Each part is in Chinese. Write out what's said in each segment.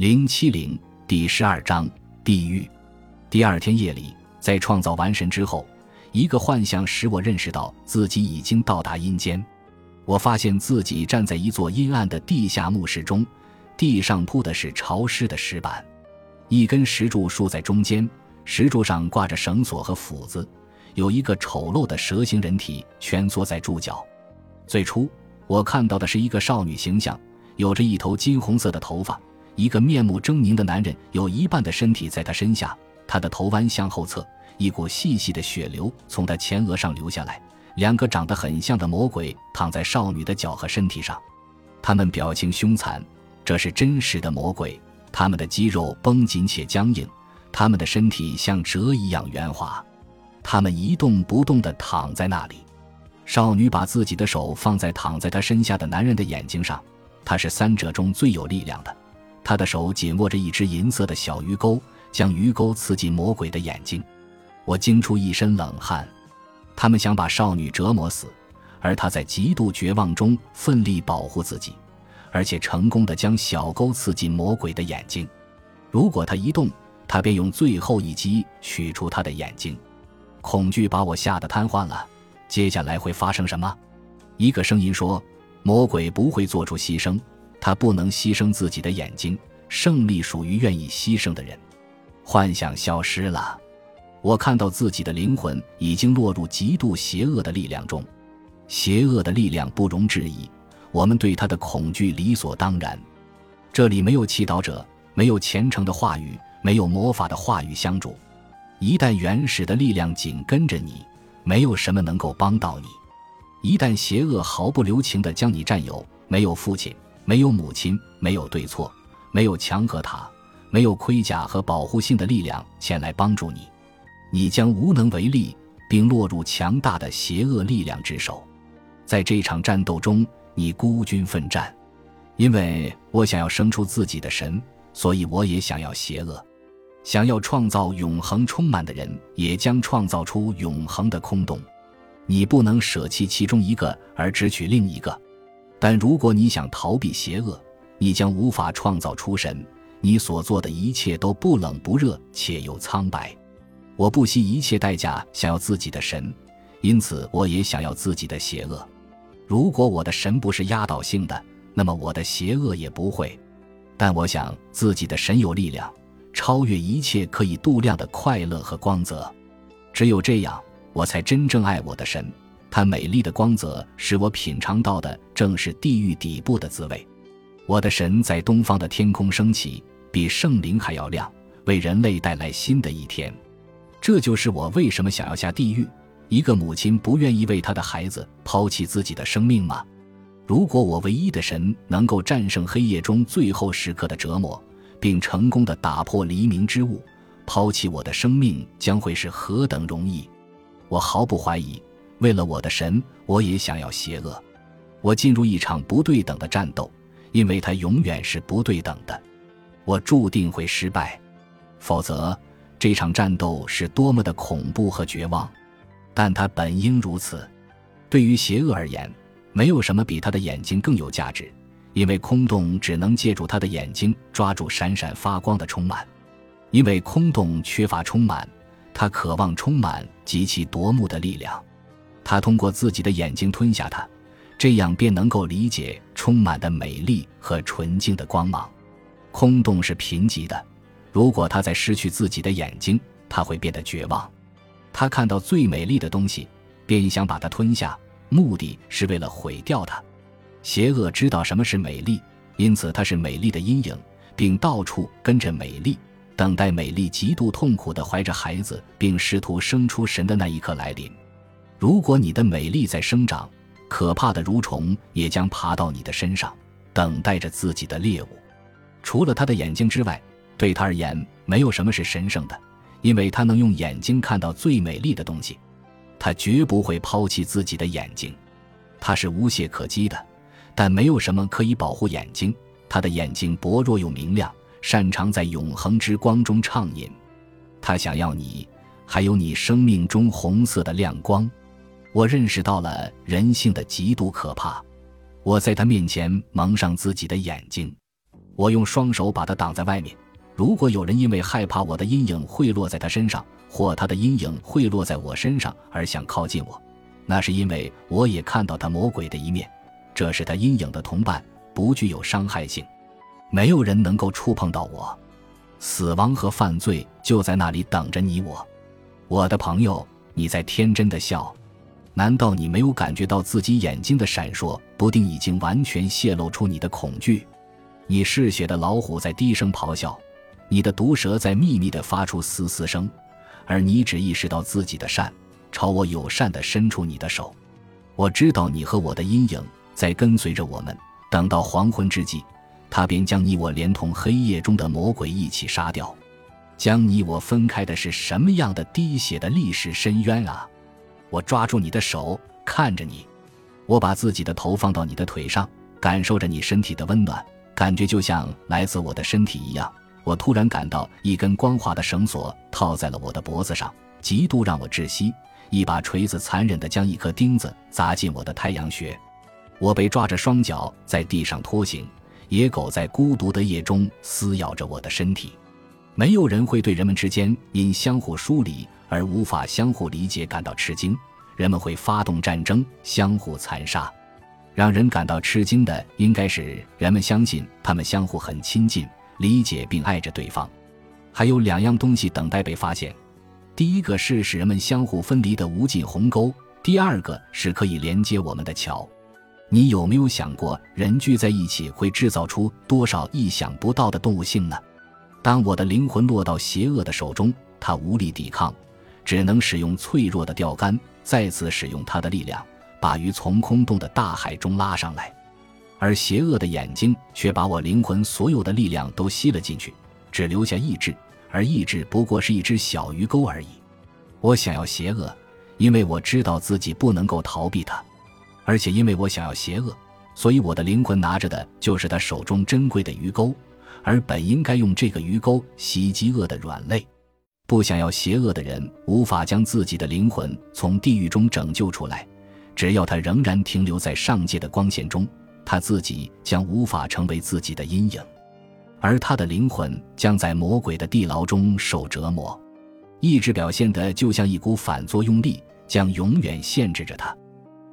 零七零第十二章地狱。第二天夜里，在创造完神之后，一个幻象使我认识到自己已经到达阴间。我发现自己站在一座阴暗的地下墓室中，地上铺的是潮湿的石板，一根石柱竖在中间，石柱上挂着绳索和斧子，有一个丑陋的蛇形人体蜷缩在柱脚。最初，我看到的是一个少女形象。有着一头金红色的头发，一个面目狰狞的男人，有一半的身体在他身下，他的头弯向后侧，一股细细的血流从他前额上流下来。两个长得很像的魔鬼躺在少女的脚和身体上，他们表情凶残，这是真实的魔鬼。他们的肌肉绷紧且僵硬，他们的身体像蛇一样圆滑，他们一动不动地躺在那里。少女把自己的手放在躺在她身下的男人的眼睛上。他是三者中最有力量的，他的手紧握着一只银色的小鱼钩，将鱼钩刺进魔鬼的眼睛。我惊出一身冷汗。他们想把少女折磨死，而他在极度绝望中奋力保护自己，而且成功的将小钩刺进魔鬼的眼睛。如果他一动，他便用最后一击取出他的眼睛。恐惧把我吓得瘫痪了。接下来会发生什么？一个声音说。魔鬼不会做出牺牲，他不能牺牲自己的眼睛。胜利属于愿意牺牲的人。幻想消失了，我看到自己的灵魂已经落入极度邪恶的力量中。邪恶的力量不容置疑，我们对他的恐惧理所当然。这里没有祈祷者，没有虔诚的话语，没有魔法的话语相助。一旦原始的力量紧跟着你，没有什么能够帮到你。一旦邪恶毫不留情地将你占有，没有父亲，没有母亲，没有对错，没有墙和塔，没有盔甲和保护性的力量前来帮助你，你将无能为力，并落入强大的邪恶力量之手。在这场战斗中，你孤军奋战。因为我想要生出自己的神，所以我也想要邪恶。想要创造永恒充满的人，也将创造出永恒的空洞。你不能舍弃其中一个而只取另一个，但如果你想逃避邪恶，你将无法创造出神。你所做的一切都不冷不热且又苍白。我不惜一切代价想要自己的神，因此我也想要自己的邪恶。如果我的神不是压倒性的，那么我的邪恶也不会。但我想自己的神有力量，超越一切可以度量的快乐和光泽。只有这样。我才真正爱我的神，它美丽的光泽使我品尝到的正是地狱底部的滋味。我的神在东方的天空升起，比圣灵还要亮，为人类带来新的一天。这就是我为什么想要下地狱。一个母亲不愿意为她的孩子抛弃自己的生命吗？如果我唯一的神能够战胜黑夜中最后时刻的折磨，并成功的打破黎明之雾，抛弃我的生命将会是何等容易！我毫不怀疑，为了我的神，我也想要邪恶。我进入一场不对等的战斗，因为它永远是不对等的。我注定会失败，否则这场战斗是多么的恐怖和绝望。但它本应如此。对于邪恶而言，没有什么比他的眼睛更有价值，因为空洞只能借助他的眼睛抓住闪闪发光的充满。因为空洞缺乏充满。他渴望充满极其夺目的力量，他通过自己的眼睛吞下它，这样便能够理解充满的美丽和纯净的光芒。空洞是贫瘠的，如果他在失去自己的眼睛，他会变得绝望。他看到最美丽的东西，便想把它吞下，目的是为了毁掉它。邪恶知道什么是美丽，因此它是美丽的阴影，并到处跟着美丽。等待美丽极度痛苦的怀着孩子，并试图生出神的那一刻来临。如果你的美丽在生长，可怕的蠕虫也将爬到你的身上，等待着自己的猎物。除了他的眼睛之外，对他而言没有什么是神圣的，因为他能用眼睛看到最美丽的东西。他绝不会抛弃自己的眼睛。他是无懈可击的，但没有什么可以保护眼睛。他的眼睛薄弱又明亮。擅长在永恒之光中畅饮，他想要你，还有你生命中红色的亮光。我认识到了人性的极度可怕。我在他面前蒙上自己的眼睛。我用双手把它挡在外面。如果有人因为害怕我的阴影会落在他身上，或他的阴影会落在我身上而想靠近我，那是因为我也看到他魔鬼的一面。这是他阴影的同伴，不具有伤害性。没有人能够触碰到我。死亡和犯罪就在那里等着你我。我的朋友，你在天真的笑。难道你没有感觉到自己眼睛的闪烁，不定已经完全泄露出你的恐惧？你嗜血的老虎在低声咆哮，你的毒蛇在秘密地发出嘶嘶声，而你只意识到自己的善，朝我友善地伸出你的手。我知道你和我的阴影在跟随着我们，等到黄昏之际，他便将你我连同黑夜中的魔鬼一起杀掉。将你我分开的是什么样的滴血的历史深渊啊！我抓住你的手，看着你，我把自己的头放到你的腿上，感受着你身体的温暖，感觉就像来自我的身体一样。我突然感到一根光滑的绳索套在了我的脖子上，极度让我窒息。一把锤子残忍地将一颗钉子砸进我的太阳穴，我被抓着双脚在地上拖行。野狗在孤独的夜中撕咬着我的身体。没有人会对人们之间因相互疏离。而无法相互理解感到吃惊，人们会发动战争，相互残杀。让人感到吃惊的，应该是人们相信他们相互很亲近，理解并爱着对方。还有两样东西等待被发现：第一个是使人们相互分离的无尽鸿沟；第二个是可以连接我们的桥。你有没有想过，人聚在一起会制造出多少意想不到的动物性呢？当我的灵魂落到邪恶的手中，他无力抵抗。只能使用脆弱的钓竿，再次使用它的力量，把鱼从空洞的大海中拉上来。而邪恶的眼睛却把我灵魂所有的力量都吸了进去，只留下意志，而意志不过是一只小鱼钩而已。我想要邪恶，因为我知道自己不能够逃避它，而且因为我想要邪恶，所以我的灵魂拿着的就是他手中珍贵的鱼钩，而本应该用这个鱼钩袭击恶的软肋。不想要邪恶的人无法将自己的灵魂从地狱中拯救出来，只要他仍然停留在上界的光线中，他自己将无法成为自己的阴影，而他的灵魂将在魔鬼的地牢中受折磨。意志表现的就像一股反作用力，将永远限制着他。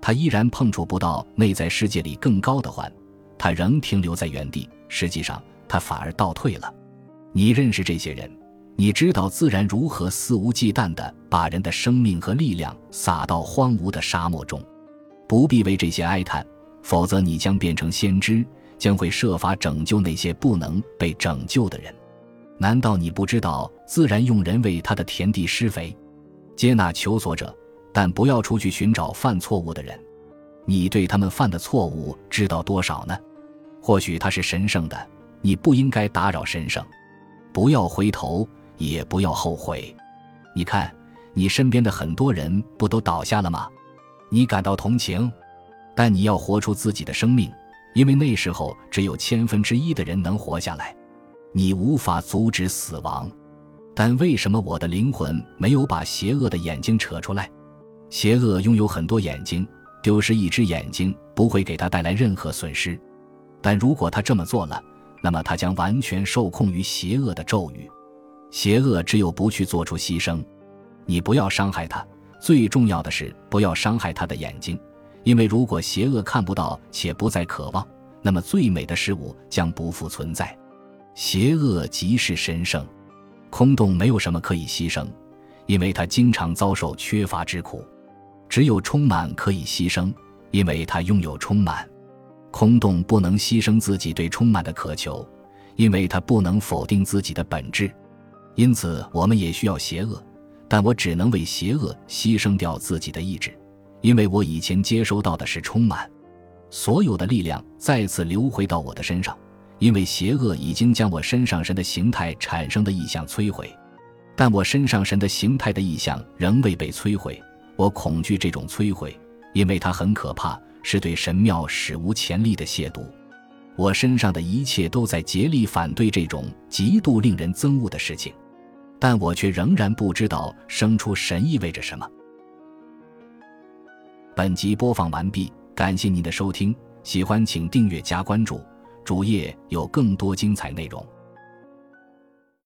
他依然碰触不到内在世界里更高的环，他仍停留在原地。实际上，他反而倒退了。你认识这些人？你知道自然如何肆无忌惮地把人的生命和力量撒到荒芜的沙漠中，不必为这些哀叹，否则你将变成先知，将会设法拯救那些不能被拯救的人。难道你不知道自然用人为他的田地施肥，接纳求索者，但不要出去寻找犯错误的人？你对他们犯的错误知道多少呢？或许他是神圣的，你不应该打扰神圣，不要回头。也不要后悔，你看，你身边的很多人不都倒下了吗？你感到同情，但你要活出自己的生命，因为那时候只有千分之一的人能活下来。你无法阻止死亡，但为什么我的灵魂没有把邪恶的眼睛扯出来？邪恶拥有很多眼睛，丢失一只眼睛不会给他带来任何损失，但如果他这么做了，那么他将完全受控于邪恶的咒语。邪恶只有不去做出牺牲，你不要伤害他。最重要的是不要伤害他的眼睛，因为如果邪恶看不到且不再渴望，那么最美的事物将不复存在。邪恶即是神圣，空洞没有什么可以牺牲，因为他经常遭受缺乏之苦。只有充满可以牺牲，因为他拥有充满。空洞不能牺牲自己对充满的渴求，因为它不能否定自己的本质。因此，我们也需要邪恶，但我只能为邪恶牺牲掉自己的意志，因为我以前接收到的是充满，所有的力量再次流回到我的身上，因为邪恶已经将我身上神的形态产生的意象摧毁，但我身上神的形态的意象仍未被摧毁，我恐惧这种摧毁，因为它很可怕，是对神庙史无前例的亵渎。我身上的一切都在竭力反对这种极度令人憎恶的事情。但我却仍然不知道生出神意味着什么。本集播放完毕，感谢您的收听，喜欢请订阅加关注，主页有更多精彩内容。